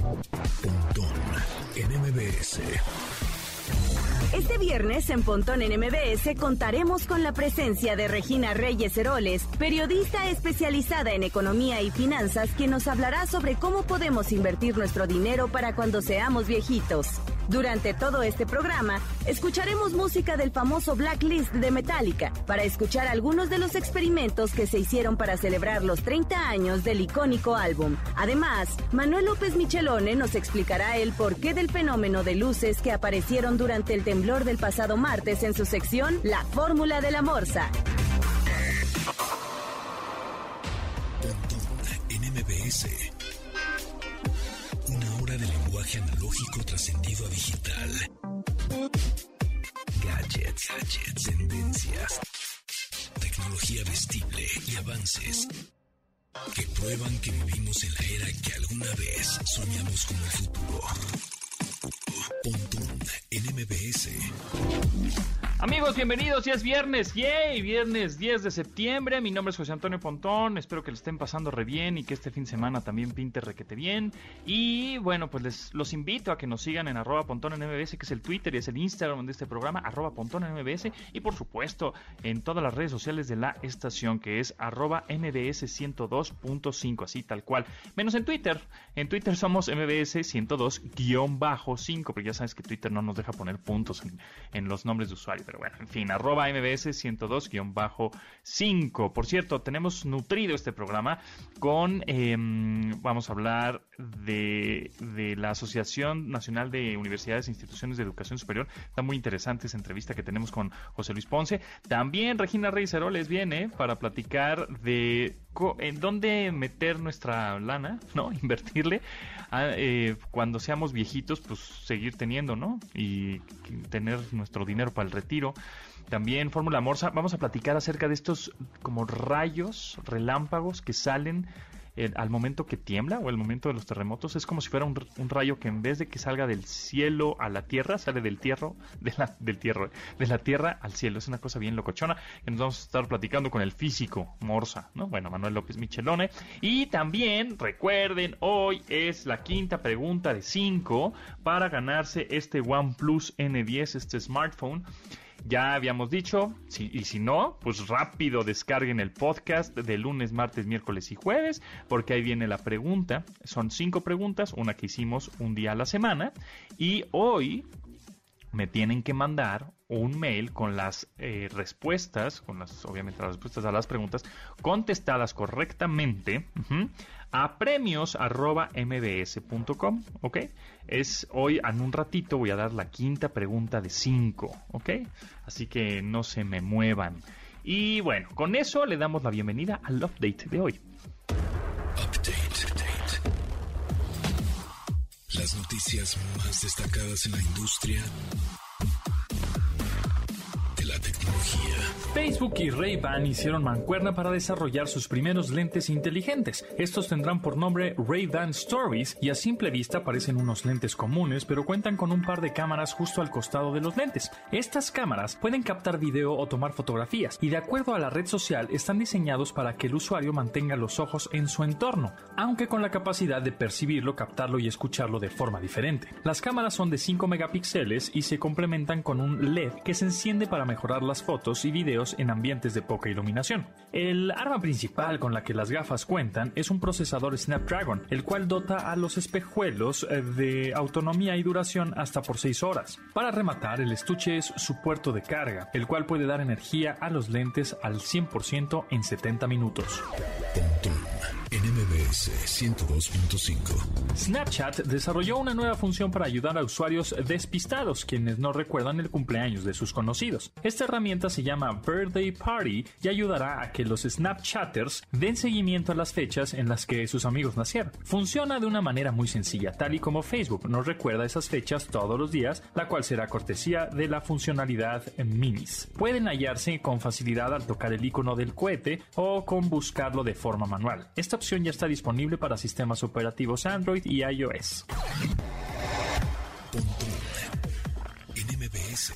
Pontón en MBS. Este viernes en Pontón en MBS contaremos con la presencia de Regina Reyes Heroles, periodista especializada en economía y finanzas, quien nos hablará sobre cómo podemos invertir nuestro dinero para cuando seamos viejitos. Durante todo este programa, escucharemos música del famoso Blacklist de Metallica para escuchar algunos de los experimentos que se hicieron para celebrar los 30 años del icónico álbum. Además, Manuel López Michelone nos explicará el porqué del fenómeno de luces que aparecieron durante el temblor del pasado martes en su sección La Fórmula de la Morsa. Gadgets, tendencias, tecnología vestible y avances que prueban que vivimos en la era que alguna vez soñamos como el futuro. Pontón en MBS. Amigos, bienvenidos. Ya es viernes. ¡Yay! Viernes 10 de septiembre. Mi nombre es José Antonio Pontón. Espero que le estén pasando re bien y que este fin de semana también pinte requete bien. Y bueno, pues les los invito a que nos sigan en arroba Pontón en MBS, que es el Twitter y es el Instagram de este programa, arroba Pontón en MBS. Y por supuesto, en todas las redes sociales de la estación, que es arroba MBS 102.5, así tal cual. Menos en Twitter. En Twitter somos MBS 102-5, porque ya sabes que Twitter no nos deja poner puntos en, los nombres de usuario pero bueno, en fin, arroba MBS 102-5. Por cierto, tenemos nutrido este programa con, em, vamos a hablar de, de, la Asociación Nacional de Universidades e Instituciones de Educación Superior. Está muy interesante esa entrevista que tenemos con José Luis Ponce. También Regina Reyes Heroles viene para platicar de en dónde meter nuestra lana, ¿no? Invertirle. eh, cuando seamos viejitos, pues seguir teniendo, ¿no? Y tener nuestro dinero para el retiro. También Fórmula Morsa, vamos a platicar acerca de estos como rayos, relámpagos que salen al momento que tiembla o el momento de los terremotos es como si fuera un, rayo que en vez de que salga del cielo a la tierra, sale del tierra, de la, del tierra, de la tierra al cielo. Es una cosa bien locochona que nos vamos a estar platicando con el físico Morsa, ¿no? Bueno, Manuel López Michelone. Y también, recuerden, hoy es la quinta pregunta de cinco para ganarse este OnePlus N10, este smartphone. Ya habíamos dicho, y si no, pues rápido descarguen el podcast de lunes, martes, miércoles y jueves, porque ahí viene la pregunta. Son cinco preguntas, una que hicimos un día a la semana, y hoy me tienen que mandar un mail con las eh, respuestas, con las, obviamente las respuestas a las preguntas, contestadas correctamente a premios mbs.com, ¿ok? Es hoy, en un ratito, voy a dar la quinta pregunta de cinco, ¿ok? Así que no se me muevan. Y bueno, con eso le damos la bienvenida al update de hoy. Update. Las noticias más destacadas en la industria Facebook y Ray-Ban hicieron mancuerna para desarrollar sus primeros lentes inteligentes. Estos tendrán por nombre Ray-Ban Stories y a simple vista parecen unos lentes comunes, pero cuentan con un par de cámaras justo al costado de los lentes. Estas cámaras pueden captar video o tomar fotografías y de acuerdo a la red social están diseñados para que el usuario mantenga los ojos en su entorno, aunque con la capacidad de percibirlo, captarlo y escucharlo de forma diferente. Las cámaras son de 5 megapíxeles y se complementan con un LED que se enciende para mejorar las fotos y videos en ambientes de poca iluminación. El arma principal con la que las gafas cuentan es un procesador Snapdragon, el cual dota a los espejuelos eh, de autonomía y duración hasta por 6 horas. Para rematar, el estuche es su puerto de carga, el cual puede dar energía a los lentes al 100% en 70 minutos. NMBS 102.5. Snapchat desarrolló una nueva función para ayudar a usuarios despistados, quienes no recuerdan el cumpleaños de sus conocidos. Esta herramienta se llama Birthday Party y ayudará a que los Snapchatters den seguimiento a las fechas en las que sus amigos nacieron. Funciona de una manera muy sencilla, tal y como Facebook nos recuerda esas fechas todos los días, la cual será cortesía de la funcionalidad Minis. Pueden hallarse con facilidad al tocar el icono del cohete o con buscarlo de forma manual. Opción ya está disponible para sistemas operativos Android y iOS. MBS.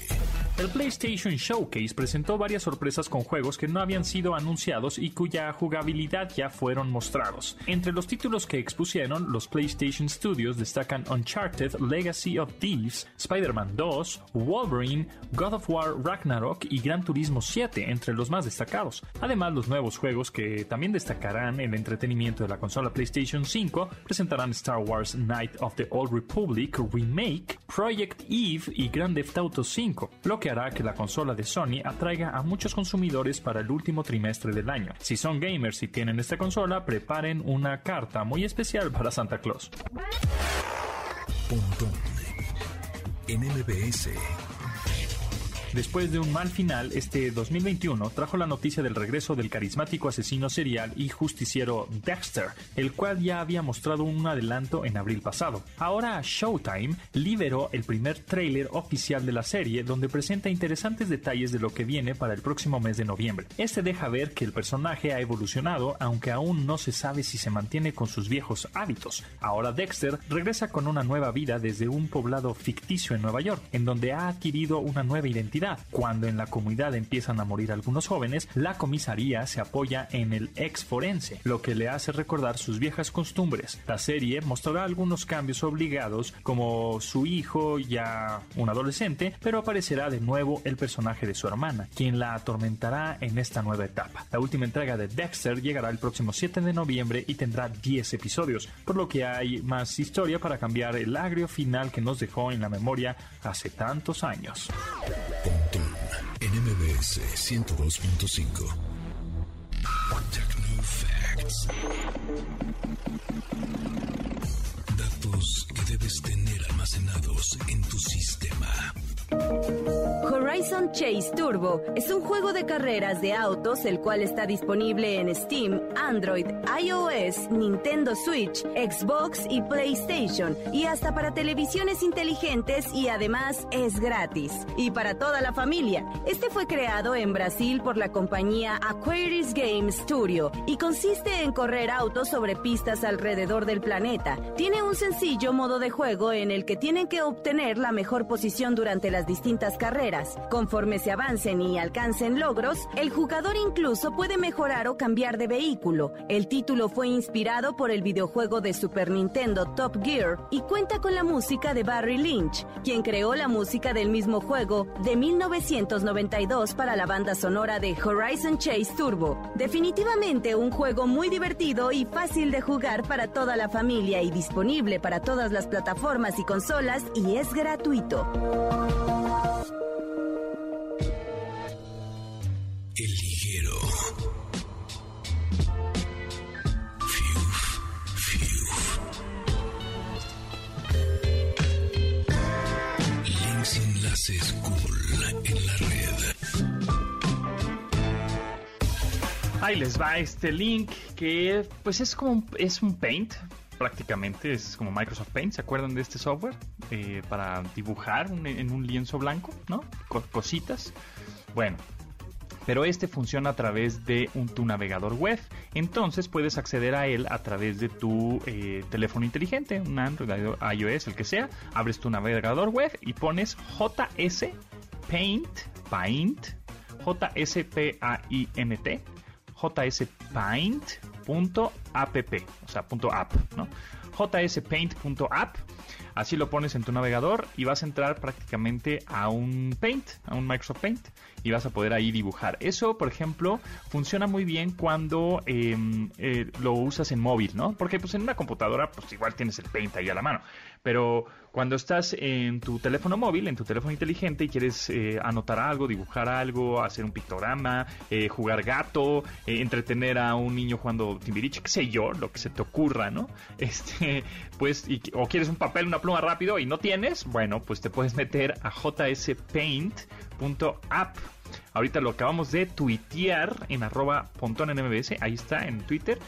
El PlayStation Showcase presentó varias sorpresas con juegos que no habían sido anunciados y cuya jugabilidad ya fueron mostrados. Entre los títulos que expusieron, los PlayStation Studios destacan Uncharted Legacy of Thieves, Spider-Man 2, Wolverine, God of War Ragnarok y Gran Turismo 7, entre los más destacados. Además, los nuevos juegos que también destacarán el entretenimiento de la consola PlayStation 5 presentarán Star Wars Night of the Old Republic Remake, Project Eve y Grand Theft Auto 5, lo que hará que la consola de Sony atraiga a muchos consumidores para el último trimestre del año. Si son gamers y tienen esta consola, preparen una carta muy especial para Santa Claus. Después de un mal final, este 2021 trajo la noticia del regreso del carismático asesino serial y justiciero Dexter, el cual ya había mostrado un adelanto en abril pasado. Ahora Showtime liberó el primer tráiler oficial de la serie donde presenta interesantes detalles de lo que viene para el próximo mes de noviembre. Este deja ver que el personaje ha evolucionado, aunque aún no se sabe si se mantiene con sus viejos hábitos. Ahora Dexter regresa con una nueva vida desde un poblado ficticio en Nueva York, en donde ha adquirido una nueva identidad cuando en la comunidad empiezan a morir algunos jóvenes, la comisaría se apoya en el ex forense, lo que le hace recordar sus viejas costumbres. La serie mostrará algunos cambios obligados, como su hijo ya un adolescente, pero aparecerá de nuevo el personaje de su hermana, quien la atormentará en esta nueva etapa. La última entrega de Dexter llegará el próximo 7 de noviembre y tendrá 10 episodios, por lo que hay más historia para cambiar el agrio final que nos dejó en la memoria hace tantos años. En MBS 102.5. Facts. Datos que debes tener almacenados en tu sistema. Horizon Chase Turbo es un juego de carreras de autos el cual está disponible en Steam, Android, iOS, Nintendo Switch, Xbox y PlayStation y hasta para televisiones inteligentes y además es gratis. Y para toda la familia. Este fue creado en Brasil por la compañía Aquarius Game Studio y consiste en correr autos sobre pistas alrededor del planeta. Tiene un sencillo modo de juego en el que tienen que obtener la mejor posición durante las distintas carreras. Conforme se avancen y alcancen logros, el jugador incluso puede mejorar o cambiar de vehículo. El título fue inspirado por el videojuego de Super Nintendo Top Gear y cuenta con la música de Barry Lynch, quien creó la música del mismo juego de 1992 para la banda sonora de Horizon Chase Turbo. Definitivamente un juego muy divertido y fácil de jugar para toda la familia y disponible para todas las plataformas y consolas y es gratuito. Enlaces cool en la red. Ahí les va este link que pues es como es un paint prácticamente es como Microsoft Paint, ¿se acuerdan de este software? Eh, para dibujar en un lienzo blanco, ¿no? Co- cositas. Bueno, pero este funciona a través de un, tu navegador web. Entonces puedes acceder a él a través de tu eh, teléfono inteligente, un Android, iOS, el que sea. Abres tu navegador web y pones JS Paint, Paint, J-S-P-A-I-N-T, o sea, punto .app, ¿no? jspaint.app. Así lo pones en tu navegador y vas a entrar prácticamente a un Paint, a un Microsoft Paint, y vas a poder ahí dibujar. Eso, por ejemplo, funciona muy bien cuando eh, eh, lo usas en móvil, ¿no? Porque pues en una computadora, pues igual tienes el Paint ahí a la mano. Pero cuando estás en tu teléfono móvil, en tu teléfono inteligente y quieres eh, anotar algo, dibujar algo, hacer un pictograma, eh, jugar gato, entretener a un niño jugando timbiriche, qué sé yo, lo que se te ocurra, ¿no? Este, pues, o quieres un papel, una pluma rápido y no tienes, bueno, pues te puedes meter a jspaint.app. Ahorita lo acabamos de tuitear en arroba pontón en MBS, ahí está en Twitter,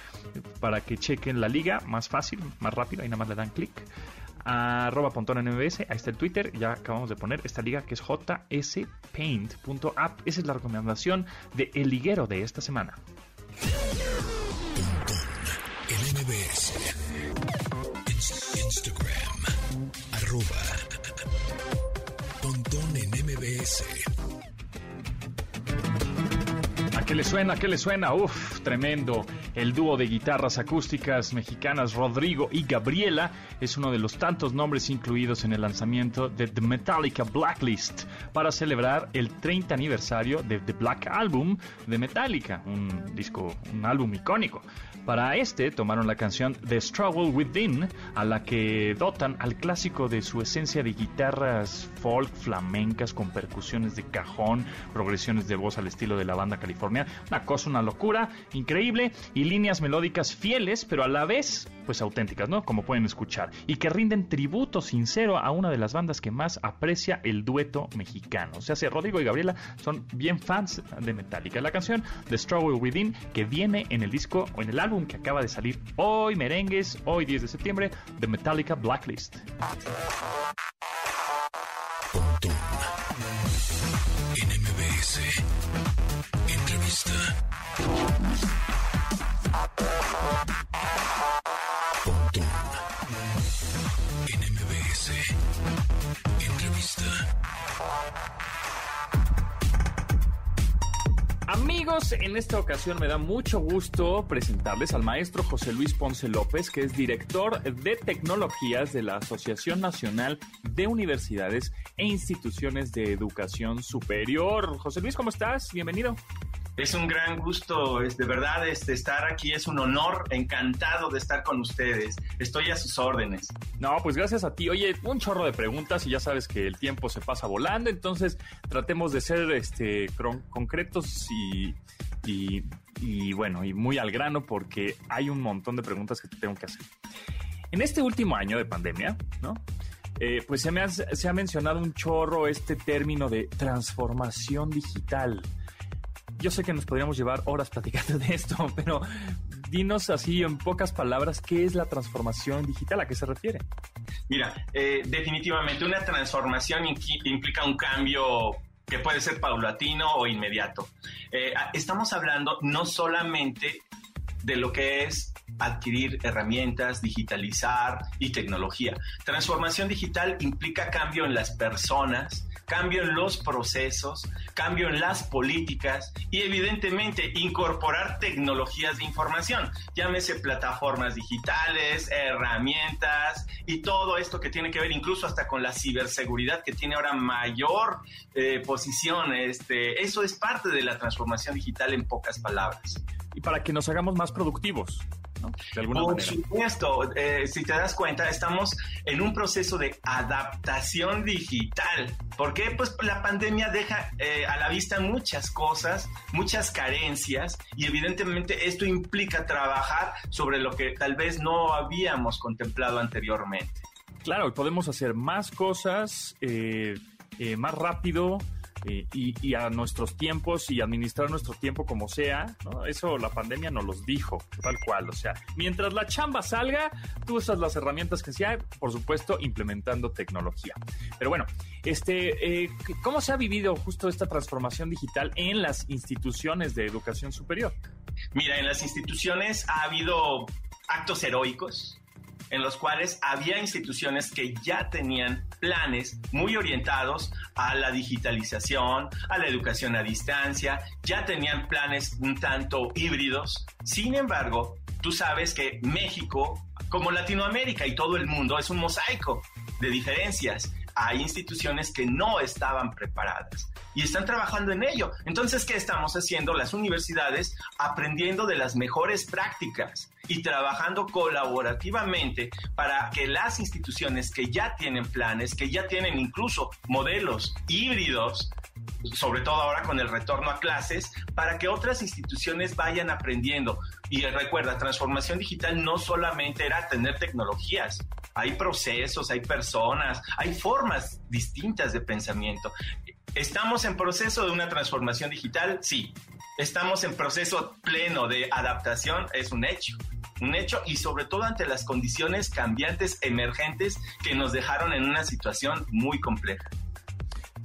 para que chequen la liga, más fácil, más rápido, ahí nada más le dan clic arroba pontón en MBS, ahí está el Twitter, ya acabamos de poner esta liga que es jspaint.app. Esa es la recomendación de El Liguero de esta semana. Instagram. Arroba. ¿A qué le suena? ¿A qué le suena? Uf, tremendo. El dúo de guitarras acústicas mexicanas Rodrigo y Gabriela es uno de los tantos nombres incluidos en el lanzamiento de The Metallica Blacklist para celebrar el 30 aniversario de The Black Album de Metallica, un disco, un álbum icónico. Para este tomaron la canción The Struggle Within, a la que dotan al clásico de su esencia de guitarras folk flamencas con percusiones de cajón, progresiones de voz al estilo de la banda californiana. Una cosa, una locura, increíble, y líneas melódicas fieles, pero a la vez, pues auténticas, ¿no? Como pueden escuchar. Y que rinden tributo sincero a una de las bandas que más aprecia el dueto mexicano. O sea, si Rodrigo y Gabriela son bien fans de Metallica. La canción The Struggle Within, que viene en el disco o en el álbum que acaba de salir hoy, merengues, hoy 10 de septiembre, The Metallica Blacklist. Entrevista. Amigos, en esta ocasión me da mucho gusto presentarles al maestro José Luis Ponce López, que es director de tecnologías de la Asociación Nacional de Universidades e Instituciones de Educación Superior. José Luis, ¿cómo estás? Bienvenido. Es un gran gusto, es de verdad este, estar aquí, es un honor, encantado de estar con ustedes. Estoy a sus órdenes. No, pues gracias a ti. Oye, un chorro de preguntas y ya sabes que el tiempo se pasa volando, entonces tratemos de ser este, concretos y, y, bueno, y muy al grano porque hay un montón de preguntas que te tengo que hacer. En este último año de pandemia, ¿no? Eh, pues se, me se ha mencionado un chorro este término de transformación digital. Yo sé que nos podríamos llevar horas platicando de esto, pero dinos así en pocas palabras qué es la transformación digital, a qué se refiere. Mira, eh, definitivamente una transformación implica un cambio que puede ser paulatino o inmediato. Eh, estamos hablando no solamente de lo que es adquirir herramientas, digitalizar y tecnología. Transformación digital implica cambio en las personas, cambio en los procesos, cambio en las políticas y evidentemente incorporar tecnologías de información, llámese plataformas digitales, herramientas y todo esto que tiene que ver incluso hasta con la ciberseguridad que tiene ahora mayor eh, posición. Este, eso es parte de la transformación digital en pocas palabras. Y para que nos hagamos más productivos, ¿no? De alguna Por manera. supuesto, eh, si te das cuenta, estamos en un proceso de adaptación digital. ¿Por qué? Pues la pandemia deja eh, a la vista muchas cosas, muchas carencias y evidentemente esto implica trabajar sobre lo que tal vez no habíamos contemplado anteriormente. Claro, podemos hacer más cosas eh, eh, más rápido eh, y, y a nuestros tiempos y administrar nuestro tiempo como sea. ¿no? Eso la pandemia nos los dijo, tal cual. O sea, mientras la chamba salga, tú usas las herramientas que sea, por supuesto, implementando tecnología. Pero bueno, este, eh, ¿cómo se ha vivido justo esta transformación digital en las instituciones de educación superior? Mira, en las instituciones ha habido actos heroicos en los cuales había instituciones que ya tenían planes muy orientados a la digitalización, a la educación a distancia, ya tenían planes un tanto híbridos. Sin embargo, tú sabes que México, como Latinoamérica y todo el mundo, es un mosaico de diferencias hay instituciones que no estaban preparadas y están trabajando en ello. Entonces, ¿qué estamos haciendo? Las universidades aprendiendo de las mejores prácticas y trabajando colaborativamente para que las instituciones que ya tienen planes, que ya tienen incluso modelos híbridos, sobre todo ahora con el retorno a clases, para que otras instituciones vayan aprendiendo. Y recuerda, transformación digital no solamente era tener tecnologías, hay procesos, hay personas, hay formas distintas de pensamiento. ¿Estamos en proceso de una transformación digital? Sí. ¿Estamos en proceso pleno de adaptación? Es un hecho. Un hecho y sobre todo ante las condiciones cambiantes emergentes que nos dejaron en una situación muy compleja.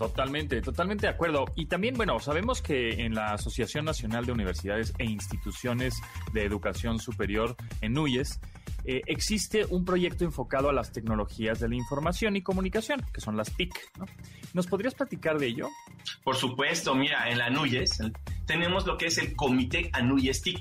Totalmente, totalmente de acuerdo. Y también, bueno, sabemos que en la Asociación Nacional de Universidades e Instituciones de Educación Superior, en NUYES, eh, existe un proyecto enfocado a las tecnologías de la información y comunicación, que son las TIC. ¿Nos podrías platicar de ello? Por supuesto, mira, en la ANUYES tenemos lo que es el Comité ANUYES TIC.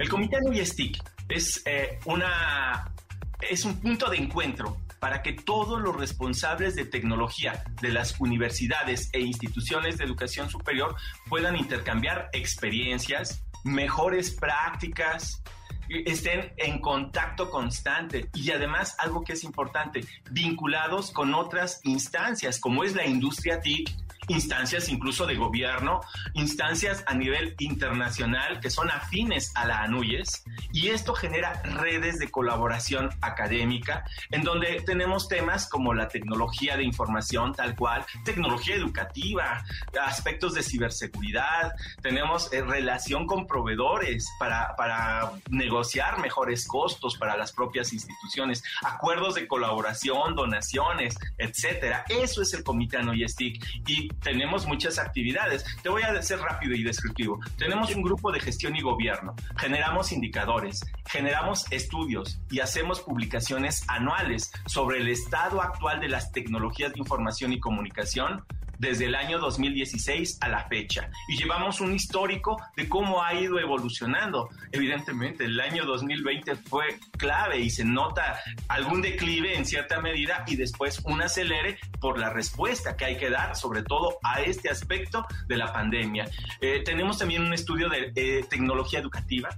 El Comité ANUYES TIC es, eh, una, es un punto de encuentro para que todos los responsables de tecnología de las universidades e instituciones de educación superior puedan intercambiar experiencias, mejores prácticas, estén en contacto constante. Y además algo que es importante, vinculados con otras instancias como es la industria TIC, instancias incluso de gobierno, instancias a nivel internacional que son afines a la ANUYES y esto genera redes de colaboración académica en donde tenemos temas como la tecnología de información tal cual, tecnología educativa, aspectos de ciberseguridad, tenemos eh, relación con proveedores para, para negociar mejores costos para las propias instituciones, acuerdos de colaboración, donaciones, etcétera. Eso es el Comité ANUYES TIC y tenemos muchas actividades. Te voy a ser rápido y descriptivo. Tenemos un grupo de gestión y gobierno, generamos indicadores, generamos estudios y hacemos publicaciones anuales sobre el estado actual de las tecnologías de información y comunicación desde el año 2016 a la fecha y llevamos un histórico de cómo ha ido evolucionando. Evidentemente, el año 2020 fue clave y se nota algún declive en cierta medida y después un acelere por la respuesta que hay que dar, sobre todo a este aspecto de la pandemia. Eh, tenemos también un estudio de eh, tecnología educativa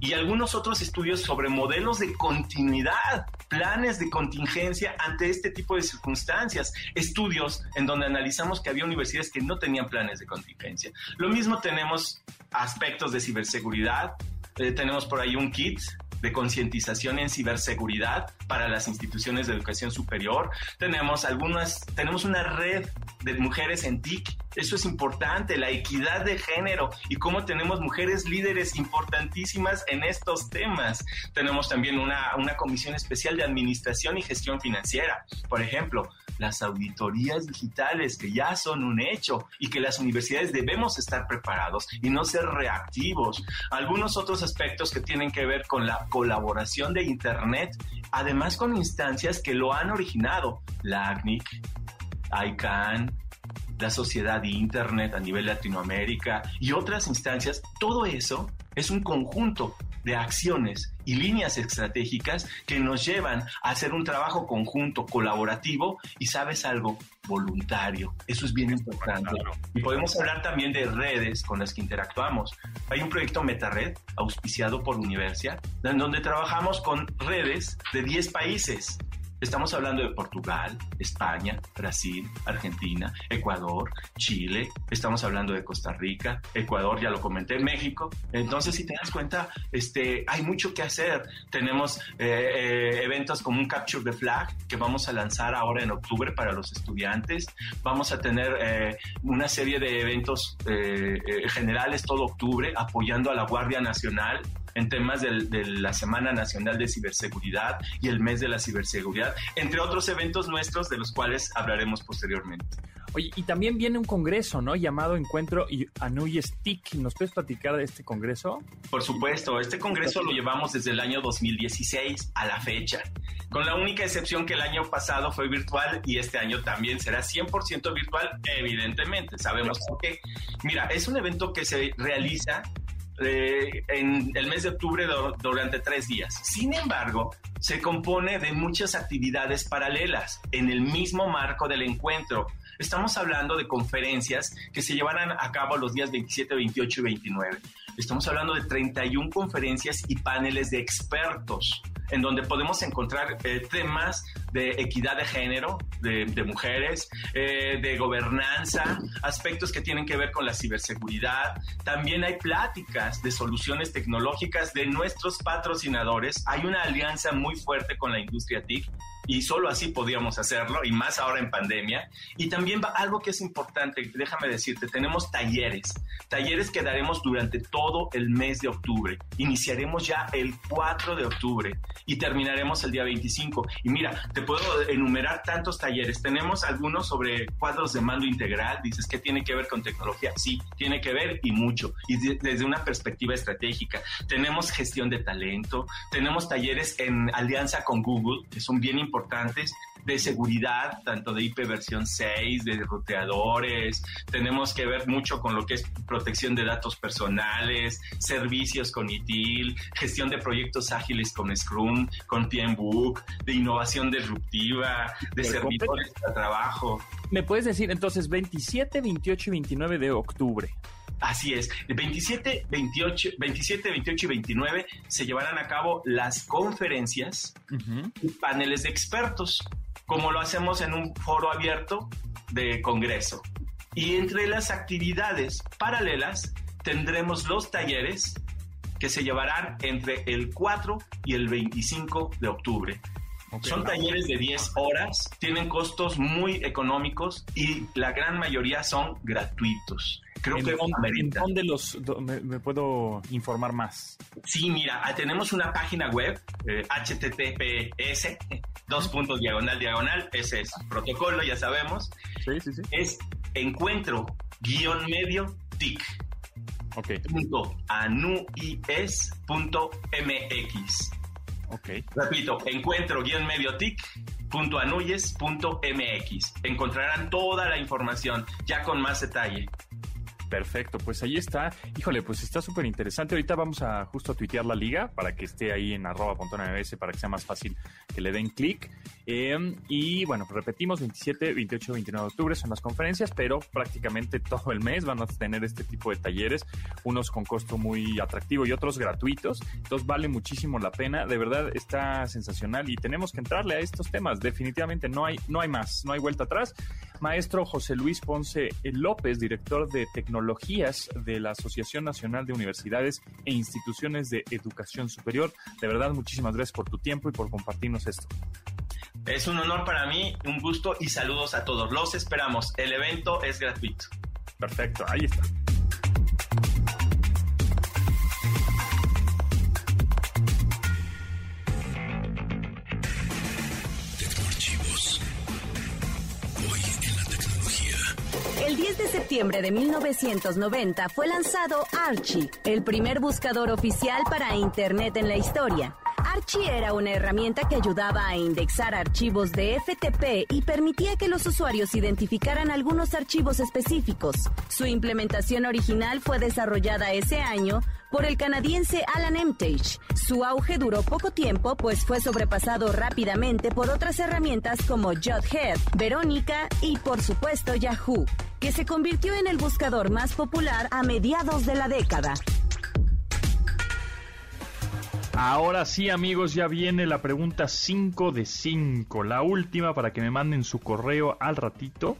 y algunos otros estudios sobre modelos de continuidad, planes de contingencia ante este tipo de circunstancias, estudios en donde analizamos que había universidades que no tenían planes de contingencia. Lo mismo tenemos aspectos de ciberseguridad, eh, tenemos por ahí un kit de concientización en ciberseguridad para las instituciones de educación superior. Tenemos algunas, tenemos una red de mujeres en TIC. Eso es importante, la equidad de género y cómo tenemos mujeres líderes importantísimas en estos temas. Tenemos también una, una comisión especial de administración y gestión financiera. Por ejemplo, las auditorías digitales que ya son un hecho y que las universidades debemos estar preparados y no ser reactivos. Algunos otros aspectos que tienen que ver con la colaboración de Internet, además con instancias que lo han originado, la ACNIC, ICANN, la Sociedad de Internet a nivel Latinoamérica y otras instancias, todo eso es un conjunto de acciones y líneas estratégicas que nos llevan a hacer un trabajo conjunto, colaborativo y, sabes algo, voluntario. Eso es bien importante. Y podemos hablar también de redes con las que interactuamos. Hay un proyecto MetaRed auspiciado por Universia, en donde trabajamos con redes de 10 países Estamos hablando de Portugal, España, Brasil, Argentina, Ecuador, Chile, estamos hablando de Costa Rica, Ecuador, ya lo comenté, México. Entonces, si te das cuenta, este, hay mucho que hacer. Tenemos eh, eh, eventos como un Capture the Flag que vamos a lanzar ahora en octubre para los estudiantes. Vamos a tener eh, una serie de eventos generales todo octubre apoyando a la Guardia Nacional en temas de la Semana Nacional de Ciberseguridad y el mes de la ciberseguridad, entre otros eventos nuestros de los cuales hablaremos posteriormente. Oye, y también viene un congreso, ¿no? Llamado Encuentro Anuyes TIC. ¿Nos puedes platicar de este congreso? Por supuesto, este congreso lo llevamos desde el año 2016 a la fecha, con la única excepción que el año pasado fue virtual y este año también será 100% virtual, evidentemente. Sabemos por qué. Mira, es un evento que se realiza eh, en el mes de octubre durante tres días. Sin embargo, se compone de muchas actividades paralelas en el mismo marco del encuentro. Estamos hablando de conferencias que se llevarán a cabo los días 27, 28 y 29. Estamos hablando de 31 conferencias y paneles de expertos en donde podemos encontrar eh, temas de equidad de género, de, mujeres, eh, de gobernanza, aspectos que tienen que ver con la ciberseguridad. También hay pláticas de soluciones tecnológicas de nuestros patrocinadores. Hay una alianza muy fuerte con la industria TIC y solo así podíamos hacerlo, y más ahora en pandemia. Y también va algo que es importante, déjame decirte, tenemos talleres, talleres que daremos durante todo el mes de octubre. Iniciaremos ya el 4 de octubre y terminaremos el día 25. Y mira, te puedo enumerar tantos talleres. Tenemos algunos sobre cuadros de mando integral. Dices, ¿qué tiene que ver con tecnología? Sí, tiene que ver y mucho. Y desde una perspectiva estratégica. Tenemos gestión de talento, tenemos talleres en alianza con Google, que son bien importantes de seguridad, tanto de IP versión 6, de ruteadores, tenemos que ver mucho con lo que es protección de datos personales, servicios con ITIL, gestión de proyectos ágiles con Scrum, con PMBOK, de innovación disruptiva, de servidores de trabajo. ¿Me puedes decir entonces 27, 28 y 29 de octubre? Así es, el 27, 28, 27, 28 y 29 se llevarán a cabo las conferencias y paneles de expertos como lo hacemos en un foro abierto de Congreso. Y entre las actividades paralelas tendremos los talleres que se llevarán entre el 4 y el 25 de octubre. Son talleres de 10 horas, tienen costos muy económicos y la gran mayoría son gratuitos. Creo ¿En que dónde, ¿En dónde los me, puedo informar más? Sí, mira, ah, tenemos una página web, https, eh, dos puntos diagonal diagonal, ese es protocolo, ya sabemos. Sí, sí, sí. Es encuentro guion medio tic. Ok. Punto anuis punto mx. Ok. Repito, encuentro guion medio tic punto anuyes mx. Encontrarán toda la información ya con más detalle. Perfecto, pues ahí está. Híjole, pues está súper interesante. Ahorita vamos a justo a tuitear la liga para que esté ahí en arroba para que sea más fácil que le den clic. Em, y bueno, repetimos, 27, 28, 29 de octubre son las conferencias, pero prácticamente todo el mes van a tener este tipo de talleres, unos con costo muy atractivo y otros gratuitos. Entonces vale muchísimo la pena, de verdad está sensacional y tenemos que entrarle a estos temas. Definitivamente no hay, no hay más, no hay vuelta atrás. Maestro José Luis Ponce López, director de tecnologías de la Asociación Nacional de Universidades e Instituciones de Educación Superior. De verdad, muchísimas gracias por tu tiempo y por compartirnos esto. Es un honor para mí, un gusto y saludos a todos. Los esperamos. El evento es gratuito. Perfecto, ahí está. El 10 de septiembre de 1990 fue lanzado Archie, el primer buscador oficial para Internet en la historia. Archie era una herramienta que ayudaba a indexar archivos de FTP y permitía que los usuarios identificaran algunos archivos específicos. Su implementación original fue desarrollada ese año por el canadiense Alan Emtage. Su auge duró poco tiempo, pues fue sobrepasado rápidamente por otras herramientas como Jodhead, Verónica y por supuesto Yahoo, que se convirtió en el buscador más popular a mediados de la década. Ahora sí, amigos, ya viene la pregunta 5 de 5, la última para que me manden su correo al ratito.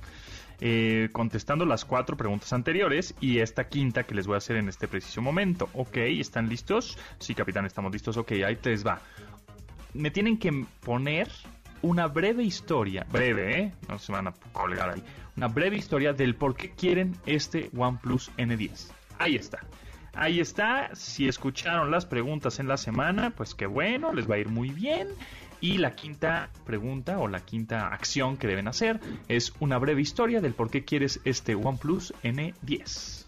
Eh, contestando las cuatro preguntas anteriores y esta quinta que les voy a hacer en este preciso momento. Ok, ¿están listos? Sí, capitán, estamos listos. Ok, ahí te va. Me tienen que poner una breve historia, breve, ¿eh? No se van a colgar ahí. Una breve historia del por qué quieren este OnePlus N10. Ahí está. Ahí está, si escucharon las preguntas en la semana, pues qué bueno, les va a ir muy bien. Y la quinta pregunta o la quinta acción que deben hacer es una breve historia del por qué quieres este OnePlus N10.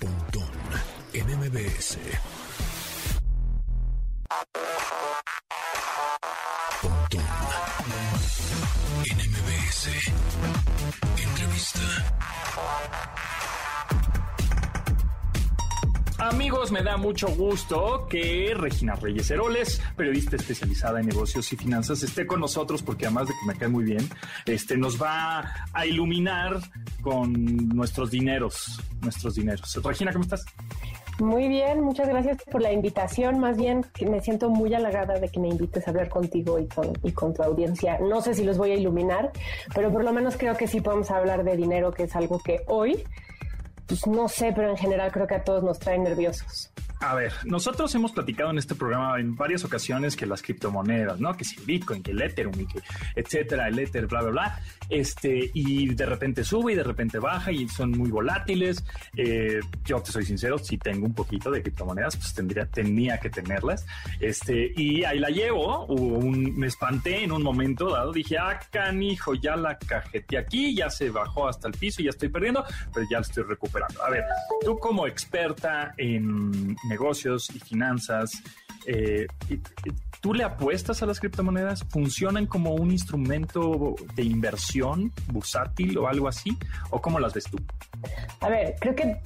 Pontón NMBS. Pontón NMBS. Entrevista. Amigos, me da mucho gusto que Regina Reyes Heroles, periodista especializada en negocios y finanzas, esté con nosotros porque además de que me cae muy bien, este nos va a iluminar con nuestros dineros, nuestros dineros. Regina, ¿cómo estás? Muy bien, muchas gracias por la invitación. Más bien, me siento muy halagada de que me invites a hablar contigo y con, y con tu audiencia. No sé si los voy a iluminar, pero por lo menos creo que sí podemos hablar de dinero, que es algo que hoy pues no sé, pero en general creo que a todos nos trae nerviosos. A ver, nosotros hemos platicado en este programa en varias ocasiones que las criptomonedas, ¿no? Que si Bitcoin, que el Ethereum y etcétera, el Ether, bla, bla, bla. Este, y de repente sube y de repente baja y son muy volátiles. Eh, yo te soy sincero, si tengo un poquito de criptomonedas, pues tendría, tenía que tenerlas. Este, y ahí la llevo. Me espanté en un momento dado. Dije, ah, canijo, ya la cajeté aquí, ya se bajó hasta el piso, ya estoy perdiendo, pero ya lo estoy recuperando. A ver, tú como experta en negocios y finanzas, eh, ¿tú le apuestas a las criptomonedas? ¿Funcionan como un instrumento de inversión bursátil o algo así? ¿O cómo las ves tú? A ver, creo que,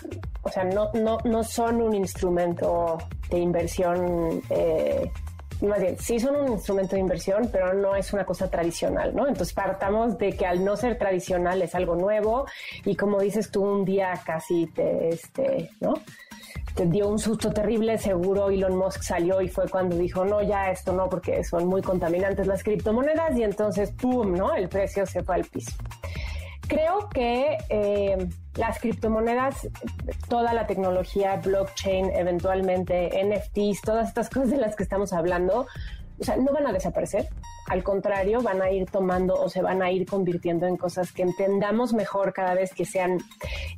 o sea, no, no, no son un instrumento de inversión. Eh, más bien, sí son un instrumento de inversión, pero no es una cosa tradicional, ¿no? Entonces partamos de que al no ser tradicional es algo nuevo y como dices tú, un día casi te, este, ¿no? Dio un susto terrible, seguro Elon Musk salió y fue cuando dijo, no, ya esto no, porque son muy contaminantes las criptomonedas y entonces, ¡pum!, ¿no? El precio se fue al piso. Creo que eh, las criptomonedas, toda la tecnología, blockchain, eventualmente NFTs, todas estas cosas de las que estamos hablando, o sea, no van a desaparecer. Al contrario, van a ir tomando o se van a ir convirtiendo en cosas que entendamos mejor cada vez que sean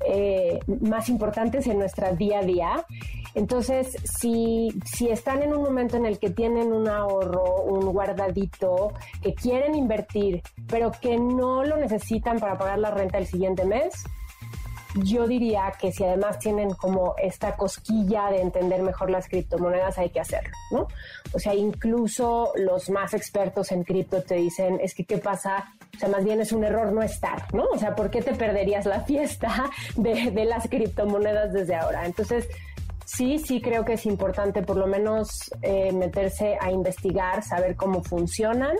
eh, más importantes en nuestra día a día. Entonces, si, si están en un momento en el que tienen un ahorro, un guardadito, que quieren invertir, pero que no lo necesitan para pagar la renta el siguiente mes, yo diría que si además tienen como esta cosquilla de entender mejor las criptomonedas, hay que hacerlo, ¿no? O sea, incluso los más expertos en cripto te dicen, es que qué pasa, o sea, más bien es un error no estar, ¿no? O sea, ¿por qué te perderías la fiesta de, de las criptomonedas desde ahora? Entonces, sí, sí creo que es importante por lo menos eh, meterse a investigar, saber cómo funcionan,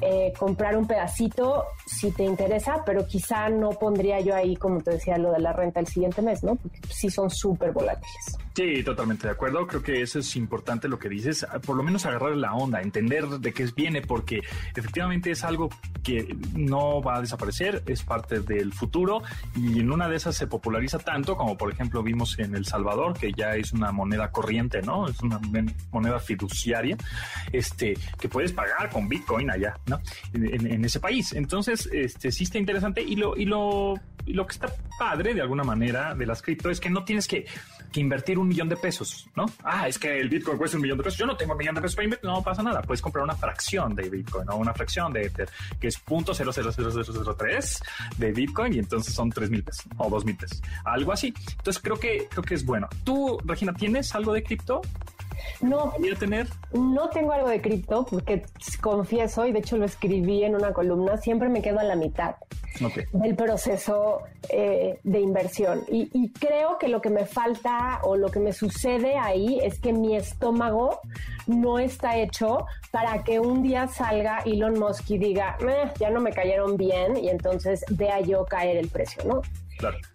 eh, comprar un pedacito si te interesa, pero quizá no pondría yo ahí, como te decía, lo de la renta el siguiente mes, ¿no? Porque sí son súper volátiles. Sí, totalmente de acuerdo. Creo que eso es importante lo que dices, por lo menos agarrar la onda, entender de qué viene, porque efectivamente es algo que no va a desaparecer, es parte del futuro y en una de esas se populariza tanto como por ejemplo vimos en El Salvador, que ya es una moneda corriente, ¿no? Es una moneda fiduciaria, este, que puedes pagar con Bitcoin allá, ¿no? En, ese país. Entonces, este, sí está interesante y lo, y lo, lo que está padre de alguna manera de las cripto es que no tienes que que invertir un millón de pesos, ¿no? Ah, es que el Bitcoin cuesta un millón de pesos. Yo no tengo un millón de pesos para invertir. No pasa nada. Puedes comprar una fracción de Bitcoin o una fracción de Ether, que es .00003 de Bitcoin y entonces son tres mil pesos o dos mil pesos. Algo así. Entonces creo que, creo que es bueno. ¿Tú, Regina, tienes algo de cripto? No, tener? no tengo algo de cripto porque confieso, y de hecho lo escribí en una columna, siempre me quedo a la mitad del proceso eh, de inversión. Y, y, creo que lo que me falta o lo que me sucede ahí es que mi estómago no está hecho para que un día salga Elon Musk y diga, ya no me cayeron bien y entonces vea yo caer el precio, ¿no?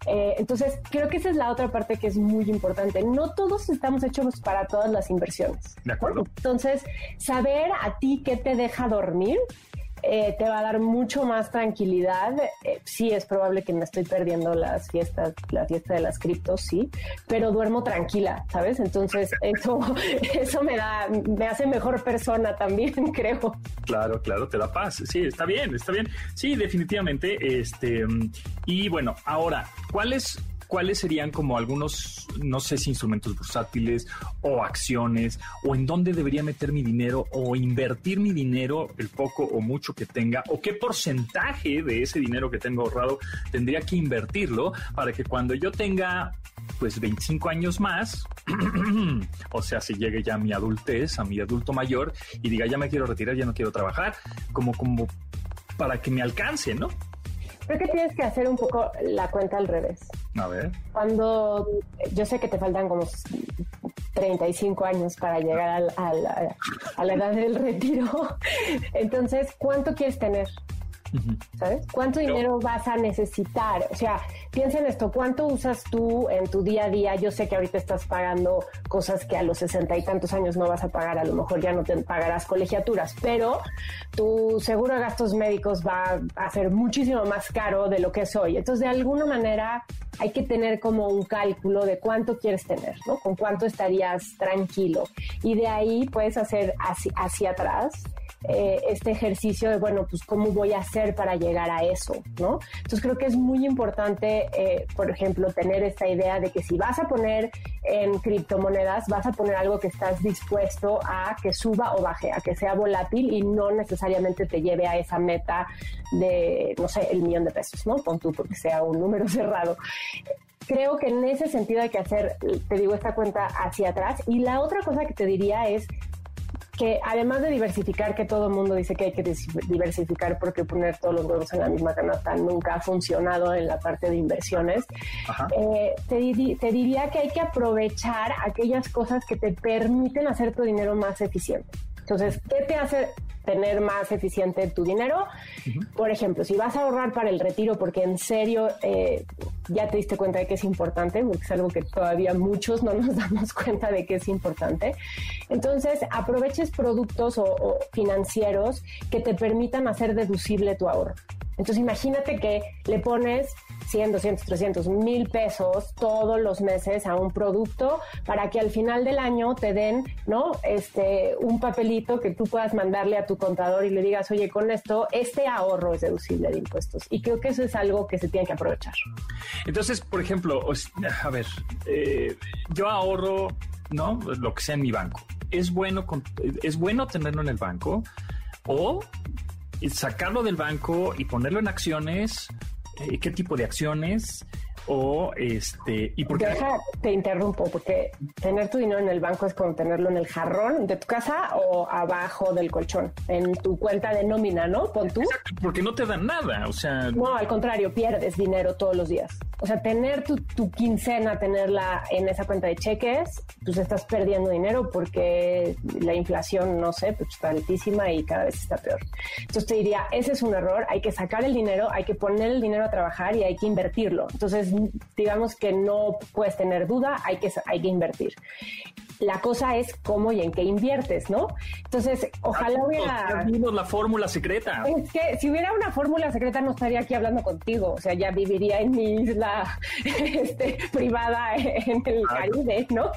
Eh, entonces, creo que esa es la otra parte que es muy importante. No todos estamos hechos para todas las inversiones. De acuerdo. Entonces, saber a ti qué te deja dormir eh, te va a dar mucho más tranquilidad. Eh, sí, es probable que me estoy perdiendo las fiestas, la fiesta de las criptos, sí, pero duermo tranquila, ¿sabes? Entonces, eso, eso me da, me hace mejor persona también, creo. Claro, claro, te da paz. Sí, está bien, está bien. Sí, definitivamente. Este, y bueno, ahora, ¿cuál es ¿cuáles serían como algunos, no sé si instrumentos bursátiles o acciones o en dónde debería meter mi dinero o invertir mi dinero, el poco o mucho que tenga, o qué porcentaje de ese dinero que tengo ahorrado tendría que invertirlo para que cuando yo tenga pues 25 años más, o sea, si llegue ya a mi adultez, a mi adulto mayor y diga ya me quiero retirar, ya no quiero trabajar, como como para que me alcance, ¿no? Creo que tienes que hacer un poco la cuenta al revés. A ver. Cuando yo sé que te faltan como 35 años para llegar a la edad del retiro, entonces, ¿cuánto quieres tener? ¿Sabes? ¿Cuánto dinero vas a necesitar? O sea, piensa en esto, ¿cuánto usas tú en tu día a día? Yo sé que ahorita estás pagando cosas que a los sesenta y tantos años no vas a pagar, a lo mejor ya no te pagarás colegiaturas, pero tu seguro de gastos médicos va a ser muchísimo más caro de lo que es hoy. Entonces, de alguna manera, hay que tener como un cálculo de cuánto quieres tener, ¿no? Con cuánto estarías tranquilo. Y de ahí puedes hacer hacia, hacia atrás eh, este ejercicio de, bueno, pues cómo voy a hacer para llegar a eso, ¿no? Entonces creo que es muy importante, eh, por ejemplo, tener esta idea de que si vas a poner en criptomonedas, vas a poner algo que estás dispuesto a que suba o baje, a que sea volátil y no necesariamente te lleve a esa meta de, no sé, el millón de pesos, ¿no? Pon tú porque sea un número cerrado creo que en ese sentido hay que hacer, te digo, esta cuenta hacia atrás. Y la otra cosa que te diría es que además de diversificar, que todo el mundo dice que hay que diversificar porque poner todos los huevos en la misma canasta nunca ha funcionado en la parte de inversiones, eh, te, te diría que hay que aprovechar aquellas cosas que te permiten hacer tu dinero más eficiente. Entonces, ¿qué te hace tener más eficiente tu dinero. Por ejemplo, si vas a ahorrar para el retiro porque en serio eh, ya te diste cuenta de que es importante, porque es algo que todavía muchos no nos damos cuenta de que es importante, entonces aproveches productos o financieros que te permitan hacer deducible tu ahorro. Entonces imagínate que le pones 100, 200, 300, mil pesos todos los meses a un producto para que al final del año te den, ¿no? Este, un papelito que tú puedas mandarle a tu contador y le digas, oye, con esto, este ahorro es deducible de impuestos. Y creo que eso es algo que se tiene que aprovechar. Entonces, por ejemplo, a ver, eh, yo ahorro, ¿no? Lo que sea en mi banco. ¿Es bueno, ¿Es bueno tenerlo en el banco? ¿O sacarlo del banco y ponerlo en acciones, eh, qué tipo de acciones, o este y porque Deja, te interrumpo porque tener tu dinero en el banco es como tenerlo en el jarrón de tu casa o abajo del colchón en tu cuenta de nómina no pon tú. Porque no te dan nada o sea no al contrario pierdes dinero todos los días o sea tener tu, tu quincena tenerla en esa cuenta de cheques pues estás perdiendo dinero porque la inflación no sé pues está altísima y cada vez está peor. Entonces te diría ese es un error. Hay que sacar el dinero hay que poner el dinero a trabajar y hay que invertirlo. Entonces digamos que no puedes tener duda, hay que, hay que invertir. La cosa es cómo y en qué inviertes, ¿no? Entonces, ojalá hubiera... la fórmula secreta. Es que si hubiera una fórmula secreta no estaría aquí hablando contigo, o sea, ya viviría en mi isla este, privada en el Caribe, ¿no?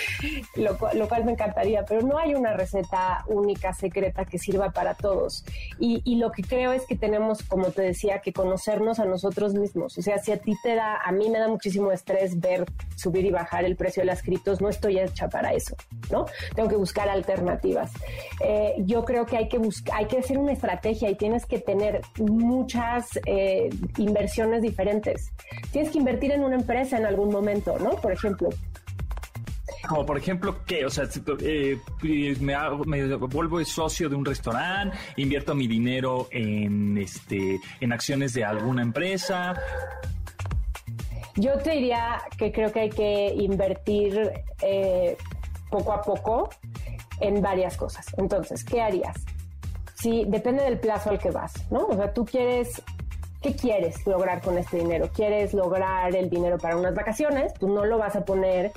lo, cual me encantaría, pero no hay una receta única, secreta que sirva para todos. Y, lo que creo es que tenemos, como te decía, que conocernos a nosotros mismos. O sea, si a ti te da, a mí me da muchísimo estrés ver subir y bajar el precio de las criptos, no estoy hecha para eso, ¿no? Tengo que buscar alternativas. Eh, yo creo que hay que buscar, hay que hacer una estrategia y tienes que tener muchas eh, inversiones diferentes. Tienes que invertir en una empresa en algún momento, ¿no? Por ejemplo, como por ejemplo, ¿qué? O sea, eh, me, me vuelvo socio de un restaurante, invierto mi dinero en, este, en acciones de alguna empresa. Yo te diría que creo que hay que invertir eh, poco a poco en varias cosas. Entonces, ¿qué harías? Si depende del plazo al que vas, ¿no? O sea, tú quieres ¿qué quieres lograr con este dinero? ¿Quieres lograr el dinero para unas vacaciones? Tú no lo vas a poner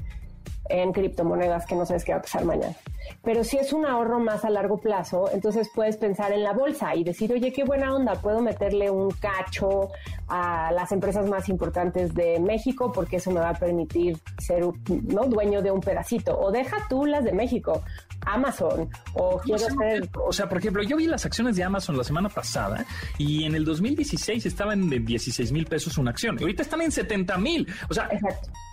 en criptomonedas que no sabes qué va a pasar mañana. Pero si es un ahorro más a largo plazo, entonces puedes pensar en la bolsa y decir, oye, qué buena onda, puedo meterle un cacho a las empresas más importantes de México porque eso me va a permitir ser ¿no? dueño de un pedacito. O deja tú las de México, Amazon o quiero ser... O sea, por ejemplo, yo vi las acciones de Amazon la semana pasada y en el 2016 estaban en 16 mil pesos una acción. Y ahorita están en 70 mil. O sea,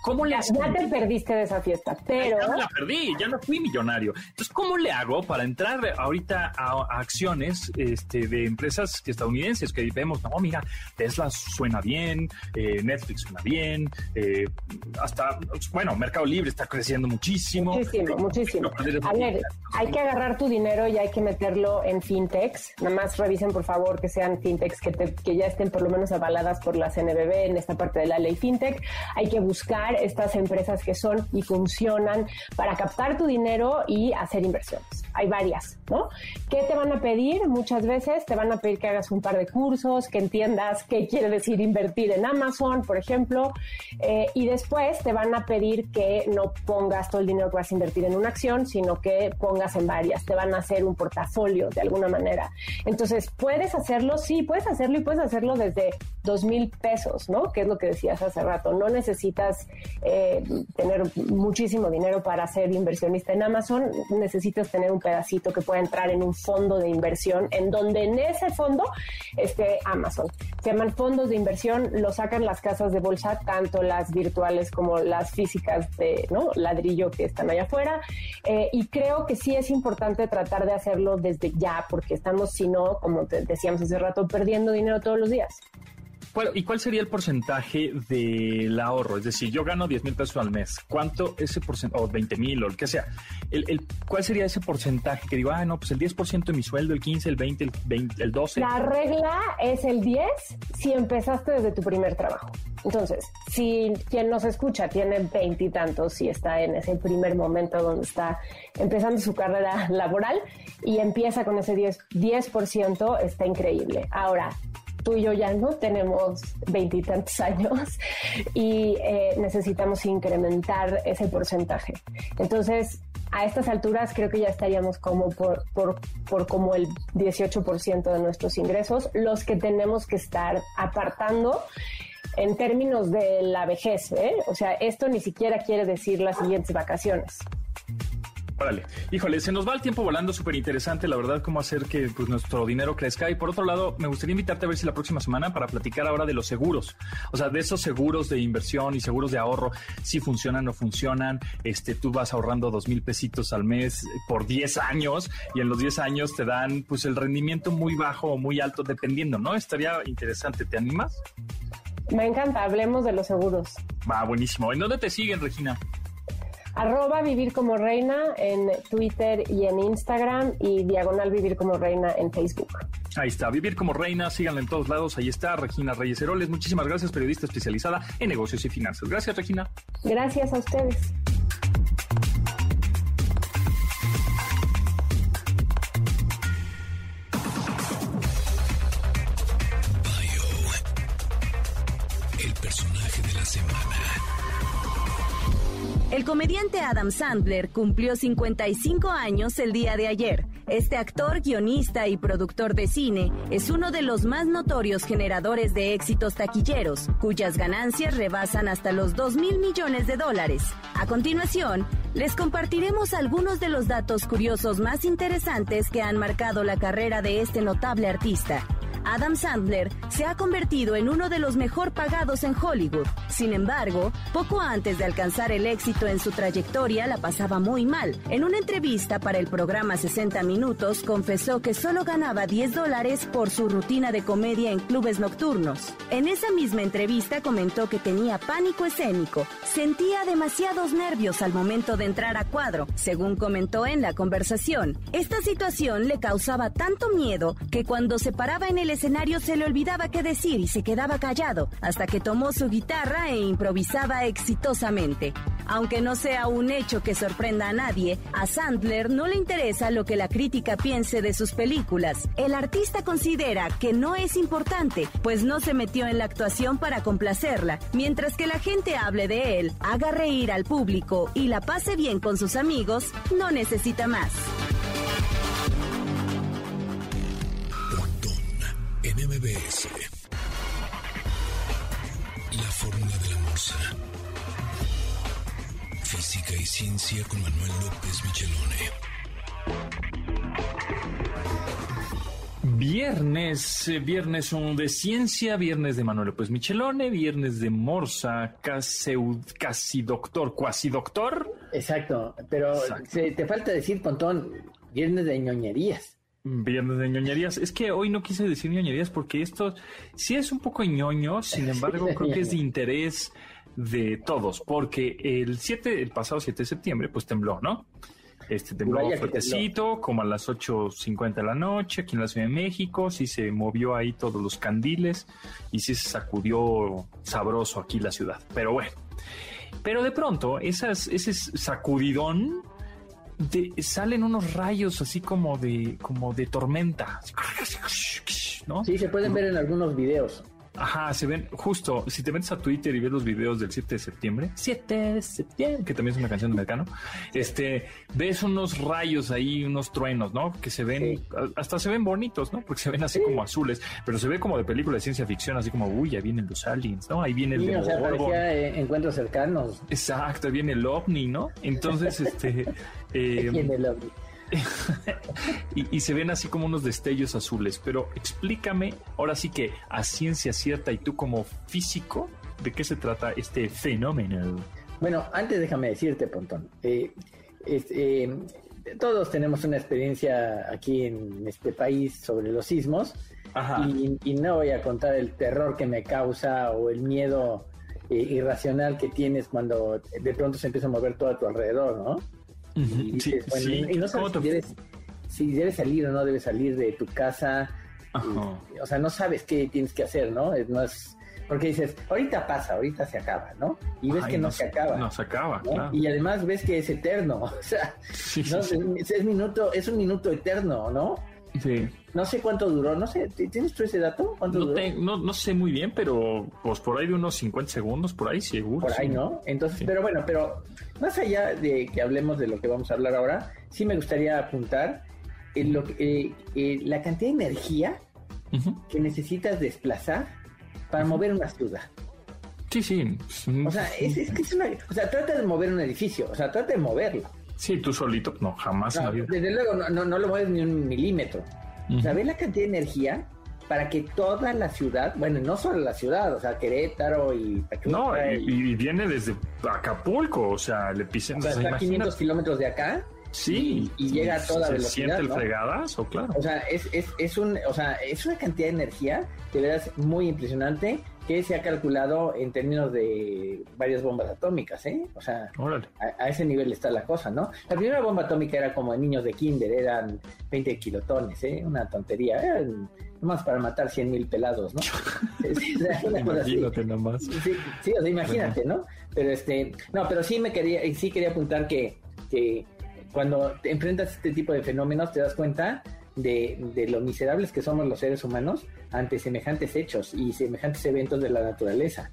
¿cómo le haces? Ya te perdiste de esa fiesta, pero... Ya la perdí, ya no fui millonario. Entonces, ¿cómo le hago para entrar ahorita a, acciones este, de empresas estadounidenses que vemos, no, mira, Tesla suena bien, eh, Netflix suena bien, eh, hasta, bueno, Mercado Libre está creciendo muchísimo. Muchísimo, muchísimo. A ver, hay que agarrar tu dinero y hay que meterlo en fintechs. Nada más revisen, por favor, que sean fintechs que, que ya estén por lo menos avaladas por la CNBB en esta parte de la ley fintech. Hay que buscar estas empresas que son y funcionan para captar tu dinero y hacer inversiones. Hay varias, ¿no? ¿Qué te van a pedir? Muchas veces te van a pedir que hagas un par de cursos, que entiendas qué quiere decir invertir en Amazon, por ejemplo, eh, y después te van a pedir que no pongas todo el dinero que vas a invertir en una acción, sino que pongas en varias, te van a hacer un portafolio de alguna manera. Entonces, ¿puedes hacerlo? Sí, puedes hacerlo y puedes hacerlo desde dos mil pesos, ¿no? Que es lo que decías hace rato. No necesitas eh, tener muchísimo dinero para ser inversionista en Amazon, necesitas tener un pedacito que pueda entrar en un fondo de inversión, en donde en ese fondo esté Amazon. Se llaman fondos de inversión, lo sacan las casas de bolsa, tanto las virtuales como las físicas de ladrillo que están allá afuera. Eh, y creo que sí es importante tratar de hacerlo desde ya, porque estamos, si no, como te decíamos hace rato, perdiendo dinero todos los días. ¿Y cuál sería el porcentaje del ahorro? Es decir, yo gano 10 mil pesos al mes. ¿Cuánto ese porcentaje, o 20 mil, o el que sea? El, ¿Cuál sería ese porcentaje que digo, ah, no, pues el 10% de mi sueldo, el 15, el 20, el, 20, el 12? La regla es el 10 si empezaste desde tu primer trabajo. Entonces, si quien nos escucha tiene 20 y y está en ese primer momento donde está empezando su carrera laboral y empieza con ese 10%, 10% está increíble. Ahora, tú y yo ya no tenemos veintitantos años y eh, necesitamos incrementar ese porcentaje. Entonces, a estas alturas creo que ya estaríamos como por, por, por como el 18% de nuestros ingresos, los que tenemos que estar apartando en términos de la vejez. ¿eh? O sea, esto ni siquiera quiere decir las siguientes vacaciones. Órale, híjole, se nos va el tiempo volando, súper interesante, la verdad, cómo hacer que pues, nuestro dinero crezca. Y por otro lado, me gustaría invitarte a ver si la próxima semana para platicar ahora de los seguros, o sea, de esos seguros de inversión y seguros de ahorro, si funcionan o no funcionan. Este, tú vas ahorrando dos mil pesitos al mes por 10 años y en los 10 años te dan pues el rendimiento muy bajo o muy alto, dependiendo, ¿no? Estaría interesante, ¿te animas? Me encanta, hablemos de los seguros. Va, buenísimo. ¿En dónde te siguen, Regina? Arroba vivir como reina en Twitter y en Instagram y diagonal vivir como reina en Facebook. Ahí está, vivir como reina, síganla en todos lados, ahí está Regina Reyes Heroles. Muchísimas gracias, periodista especializada en negocios y finanzas. Gracias, Regina. Gracias a ustedes. Adam Sandler cumplió 55 años el día de ayer. Este actor, guionista y productor de cine es uno de los más notorios generadores de éxitos taquilleros, cuyas ganancias rebasan hasta los 2 mil millones de dólares. A continuación, les compartiremos algunos de los datos curiosos más interesantes que han marcado la carrera de este notable artista. Adam Sandler se ha convertido en uno de los mejor pagados en Hollywood. Sin embargo, poco antes de alcanzar el éxito en su trayectoria la pasaba muy mal. En una entrevista para el programa 60 Minutos confesó que solo ganaba 10 dólares por su rutina de comedia en clubes nocturnos. En esa misma entrevista comentó que tenía pánico escénico, sentía demasiados nervios al momento de entrar a cuadro, según comentó en la conversación. Esta situación le causaba tanto miedo que cuando se paraba en el escenario se le olvidaba qué decir y se quedaba callado, hasta que tomó su guitarra e improvisaba exitosamente. Aunque no sea un hecho que sorprenda a nadie, a Sandler no le interesa lo que la crítica piense de sus películas. El artista considera que no es importante, pues no se metió en la actuación para complacerla, mientras que la gente hable de él, haga reír al público y la pase bien con sus amigos, no necesita más. Ciencia con Manuel López Michelone. Viernes, eh, viernes de ciencia, viernes de Manuel López Michelone, viernes de Morsa, casi, casi doctor, cuasi doctor. Exacto, pero te falta decir, Pontón, viernes de ñoñerías. Viernes de ñoñerías. Es que hoy no quise decir ñoñerías porque esto sí es un poco ñoño, sin embargo, creo que es de interés de todos, porque el 7, el pasado 7 de septiembre, pues tembló, ¿no? Este tembló fuertecito, como a las 8.50 de la noche, aquí en la Ciudad de México, sí se movió ahí todos los candiles y sí se sacudió sabroso aquí la ciudad. Pero bueno, pero de pronto, esas, ese sacudidón salen unos rayos así como de, como de tormenta. ¿no? Sí, se pueden ver en algunos videos. Ajá, se ven justo, si te metes a Twitter y ves los videos del 7 de septiembre, 7 de septiembre, que también es una canción de Mecano, este, ves unos rayos ahí, unos truenos, ¿no? Que se ven, hasta se ven bonitos, ¿no? Porque se ven así como azules, pero se ve como de película de ciencia ficción, así como, uy, ya vienen los aliens, ¿no? Ahí viene el sí, o sea, parecía, eh, encuentros cercanos. Exacto, viene el ovni, ¿no? Entonces, este... Eh, viene el ovni. y, se ven así como unos destellos azules. Pero explícame, ahora sí que a ciencia cierta y tú como físico, ¿de qué se trata este fenómeno? Bueno, antes déjame decirte, Pontón. Eh, eh, todos tenemos una experiencia aquí en este país sobre los sismos. Y, no voy a contar el terror que me causa o el miedo eh, irracional que tienes cuando de pronto se empieza a mover todo a tu alrededor, ¿no? Y, no sabes si debes, salir o no debes salir de tu casa. o sea, no sabes qué tienes que hacer, ¿no? Es, más porque dices, ahorita pasa, ahorita se acaba, ¿no? Y ves que no, se acaba. No se acaba, claro. Y además ves que es eterno, o sea, es, minuto, es un minuto eterno, ¿no? Sí. No sé cuánto duró, no sé, ¿tienes tú ese dato? ¿Cuánto no, duró? no, sé muy bien, pero pues por ahí de unos 50 segundos, por ahí seguro. Por ahí, ¿no? Entonces, pero bueno, pero más allá de que hablemos de lo que vamos a hablar ahora, sí me gustaría apuntar en lo eh, eh, la cantidad de energía que necesitas desplazar para mover una ciudad. Sí, sí. O sea, es, que es una, o sea, trata de mover un edificio, o sea, trata de moverlo. Sí, tú solito, no, jamás. Desde luego, no, no, lo mueves ni un milímetro. ¿Sabes la cantidad de energía para que toda la ciudad, bueno, no solo la ciudad, o sea, Querétaro y No, y, viene desde Acapulco, o sea, el epicentro. O sea, está a 500 kilómetros de acá. Sí. Y, llega a toda se velocidad. siente el fregadazo, claro. O sea, es, es, es, un, o sea, es una cantidad de energía de verdad muy impresionante que se ha calculado en términos de varias bombas atómicas, ¿eh? O sea, a, ese nivel está la cosa, ¿no? La primera bomba atómica era como de niños de kinder, eran 20 kilotones, ¿eh? Una tontería, eran más para matar 100 mil pelados, ¿no? imagínate nomás. Sí, sí, o sea, imagínate, ¿no? Pero este, no, pero sí me quería, sí quería apuntar que, que cuando te enfrentas a este tipo de fenómenos te das cuenta de, de, lo miserables que somos los seres humanos ante semejantes hechos y semejantes eventos de la naturaleza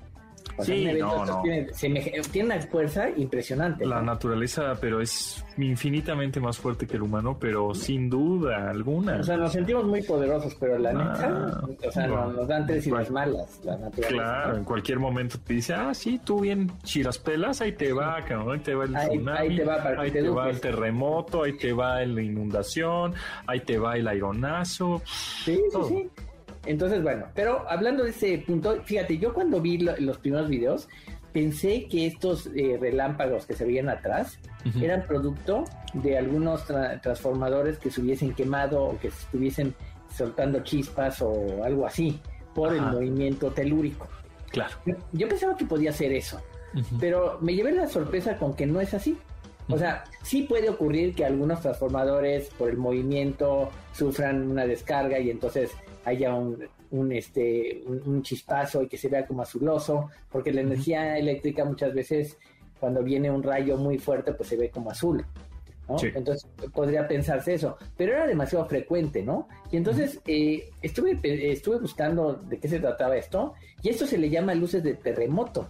sí, no, no. Tiene, una fuerza impresionante. La naturaleza, pero es infinitamente más fuerte que el humano, pero sin duda alguna. O sea, nos sentimos muy poderosos, pero la neta, o sea, nos dan tres y las malas, la naturaleza. Claro, en cualquier momento te dice, ah, sí, tú bien pelas ahí te va, ahí te va el tsunami, ahí te va, ahí te va el terremoto, ahí te va la inundación, ahí te va el aeronazo. Sí, sí, sí. Entonces, bueno, pero hablando de ese punto, fíjate, yo cuando vi los primeros videos, pensé que estos eh, relámpagos que se veían atrás eran producto de algunos transformadores que se hubiesen quemado o que se estuviesen soltando chispas o algo así por el movimiento telúrico. Claro. Yo, pensaba que podía ser eso, pero me llevé la sorpresa con que no es así. O sea, sí puede ocurrir que algunos transformadores por el movimiento sufran una descarga y entonces haya un, un este, un, chispazo y que se vea como azuloso, porque la energía eléctrica muchas veces cuando viene un rayo muy fuerte pues se ve como azul. ¿no? Entonces podría pensarse eso, pero era demasiado frecuente, ¿no? Y entonces eh, estuve, estuve buscando de qué se trataba esto, y esto se le llama luces de terremoto.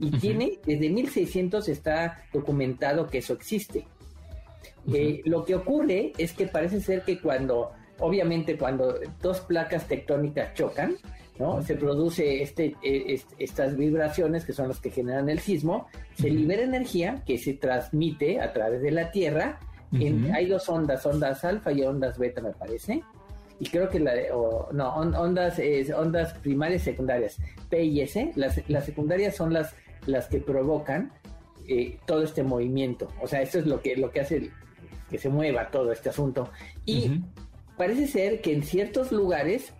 Y tiene, desde 1600 está documentado que eso existe. Eh, lo que ocurre es que parece ser que cuando obviamente cuando dos placas tectónicas chocan, ¿no? Se produce este, e, estas vibraciones que son las que generan el sismo, se libera energía que se transmite a través de la Tierra. hay dos ondas, ondas alfa y ondas beta, me parece. Y creo que la, no, ondas, ondas primarias y secundarias, P y S. Las, secundarias son las, las que provocan eh, todo este movimiento. O sea, esto es lo que, lo que hace que se mueva todo este asunto. Y parece ser que en ciertos lugares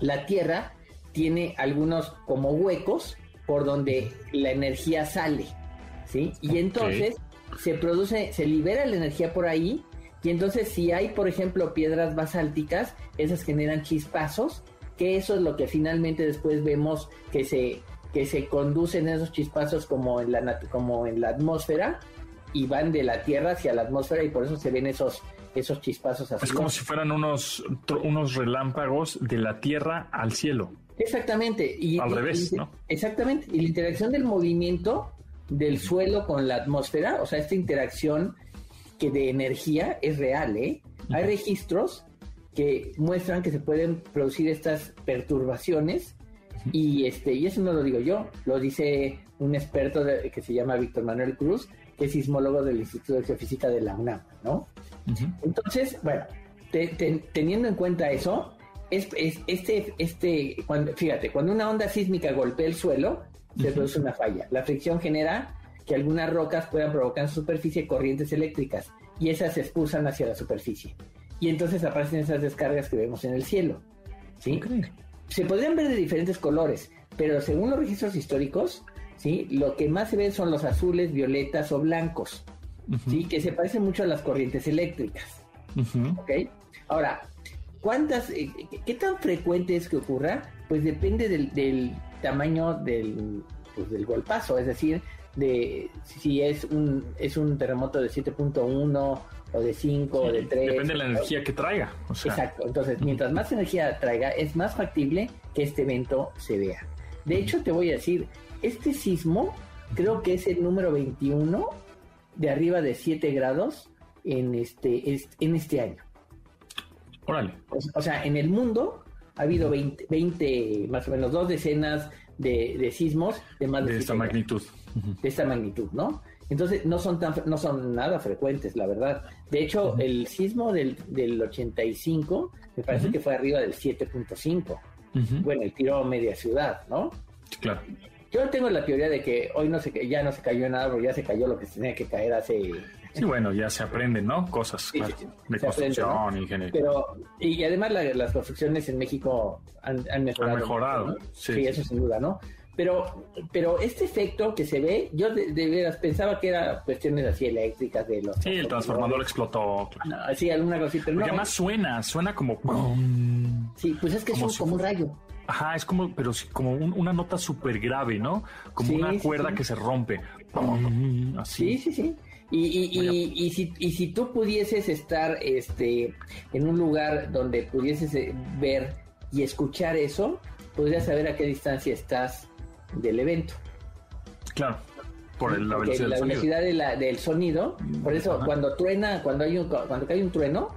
la Tierra tiene algunos como huecos por donde la energía sale, ¿sí? Y entonces se produce, se libera la energía por ahí y entonces si hay, por ejemplo, piedras basálticas, esas generan chispazos, que eso es lo que finalmente después vemos que se que se conducen esos chispazos como en la como en la atmósfera y van de la Tierra hacia la atmósfera y por eso se ven esos esos chispazos así. Es como si fueran unos, unos relámpagos de la tierra al cielo. Exactamente. Y, Al revés, ¿no? Exactamente. Y la interacción del movimiento del suelo con la atmósfera, o sea, esta interacción que de energía es real, ¿eh? Hay registros que muestran que se pueden producir estas perturbaciones y este y eso no lo digo yo, lo dice un experto que se llama Víctor Manuel Cruz, que es sismólogo del Instituto de Geofísica de la UNAM, ¿no? Entonces, bueno, teniendo en cuenta eso, es, este, este, cuando, fíjate, cuando una onda sísmica golpea el suelo, se produce una falla. La fricción genera que algunas rocas puedan provocar en su superficie corrientes eléctricas y esas se expulsan hacia la superficie. Y entonces aparecen esas descargas que vemos en el cielo. ¿sí? Se podrían ver de diferentes colores, pero según los registros históricos, ¿sí? lo que más se ven son los azules, violetas o blancos, ¿sí? que se parecen mucho a las corrientes eléctricas. Ahora, ¿cuántas, eh, qué tan frecuente es que ocurra? Pues depende del, tamaño del, pues, del golpazo, es decir, de si es un, es un terremoto de 7.1 o de 5 o de 3. Depende de la energía que traiga. Exacto, entonces mientras más energía traiga, es más factible que este evento se vea. De hecho, te voy a decir, este sismo creo que es el número 21 de arriba de 7 grados en este, en este año. Órale. O, sea, en el mundo ha habido 20, 20 más o menos dos decenas de, sismos de más de, esta magnitud. De esta magnitud, ¿no? Entonces no son tan no son nada frecuentes, la verdad. De hecho, el sismo del, del 85 me parece que fue arriba del 7.5. Bueno, el tiró media ciudad, ¿no? Claro. Yo tengo la teoría de que hoy no se ya no se cayó nada, pero ya se cayó lo que tenía que caer hace Sí, bueno, ya se aprenden, ¿no? Cosas de construcción, ingeniería. Pero, y además las construcciones en México han, mejorado. Han mejorado, sí, eso sin duda, ¿no? Pero, pero este efecto que se ve, yo de, veras pensaba que era cuestiones así eléctricas de los. Sí, el transformador explotó. sí, alguna cosita. Pero Porque además suena, suena como. Sí, pues es que es como un rayo. Ajá, es como, pero sí, como una nota súper grave, ¿no? Como una cuerda que se rompe. Así. Sí, sí, sí. Y, y, y, si, y si tú pudieses estar este, en un lugar donde pudieses eh, ver y escuchar eso, podrías saber a qué distancia estás del evento. Claro, por la velocidad, la velocidad del sonido. Por eso, cuando truena, cuando hay un, cuando cae un trueno,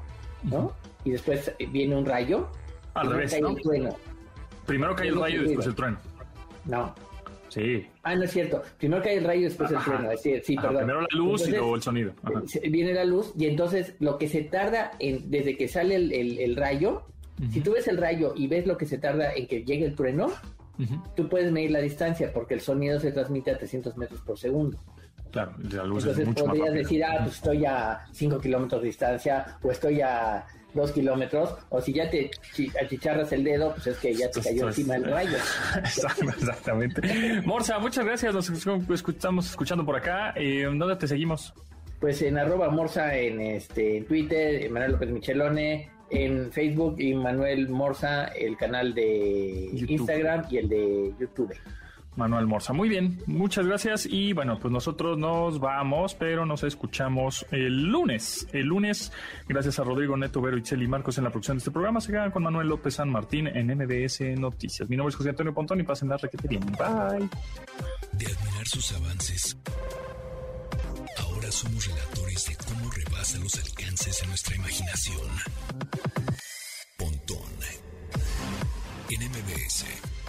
¿no? Y después viene un rayo. Al revés, ¿no? Primero cae el rayo y después el trueno. No, Sí. Ah, no es cierto. Primero cae el rayo y después el trueno. sí, perdón. Primero la luz y luego el sonido. Viene la luz y entonces lo que se tarda en, desde que sale el, rayo, si tú ves el rayo y ves lo que se tarda en que llegue el trueno, tú puedes medir la distancia porque el sonido se transmite a 300 metros por segundo. Claro, la luz Entonces es mucho podrías decir, ah, pues estoy a 5 kilómetros de distancia o estoy a dos kilómetros, o si ya te achicharras el dedo, pues es que ya te cayó encima el rayo. Exactamente. Morsa, muchas gracias, nos estamos escuchando por acá. Eh, ¿Dónde te seguimos? Pues en arroba Morsa en este Twitter, Manuel López Michelone, en Facebook y Manuel Morsa, el canal de Instagram y el de YouTube. Manuel Morza. Muy bien, muchas gracias. Y bueno, pues nosotros nos vamos, pero nos escuchamos el lunes. El lunes, gracias a Rodrigo Neto, Vero, Itzel y Marcos en la producción de este programa, se quedan con Manuel López San Martín en MBS Noticias. Mi nombre es José Antonio Pontón y pasen la requete bien. Bye. De admirar sus avances, ahora somos relatores de cómo rebasa los alcances de nuestra imaginación. Pontón en MBS.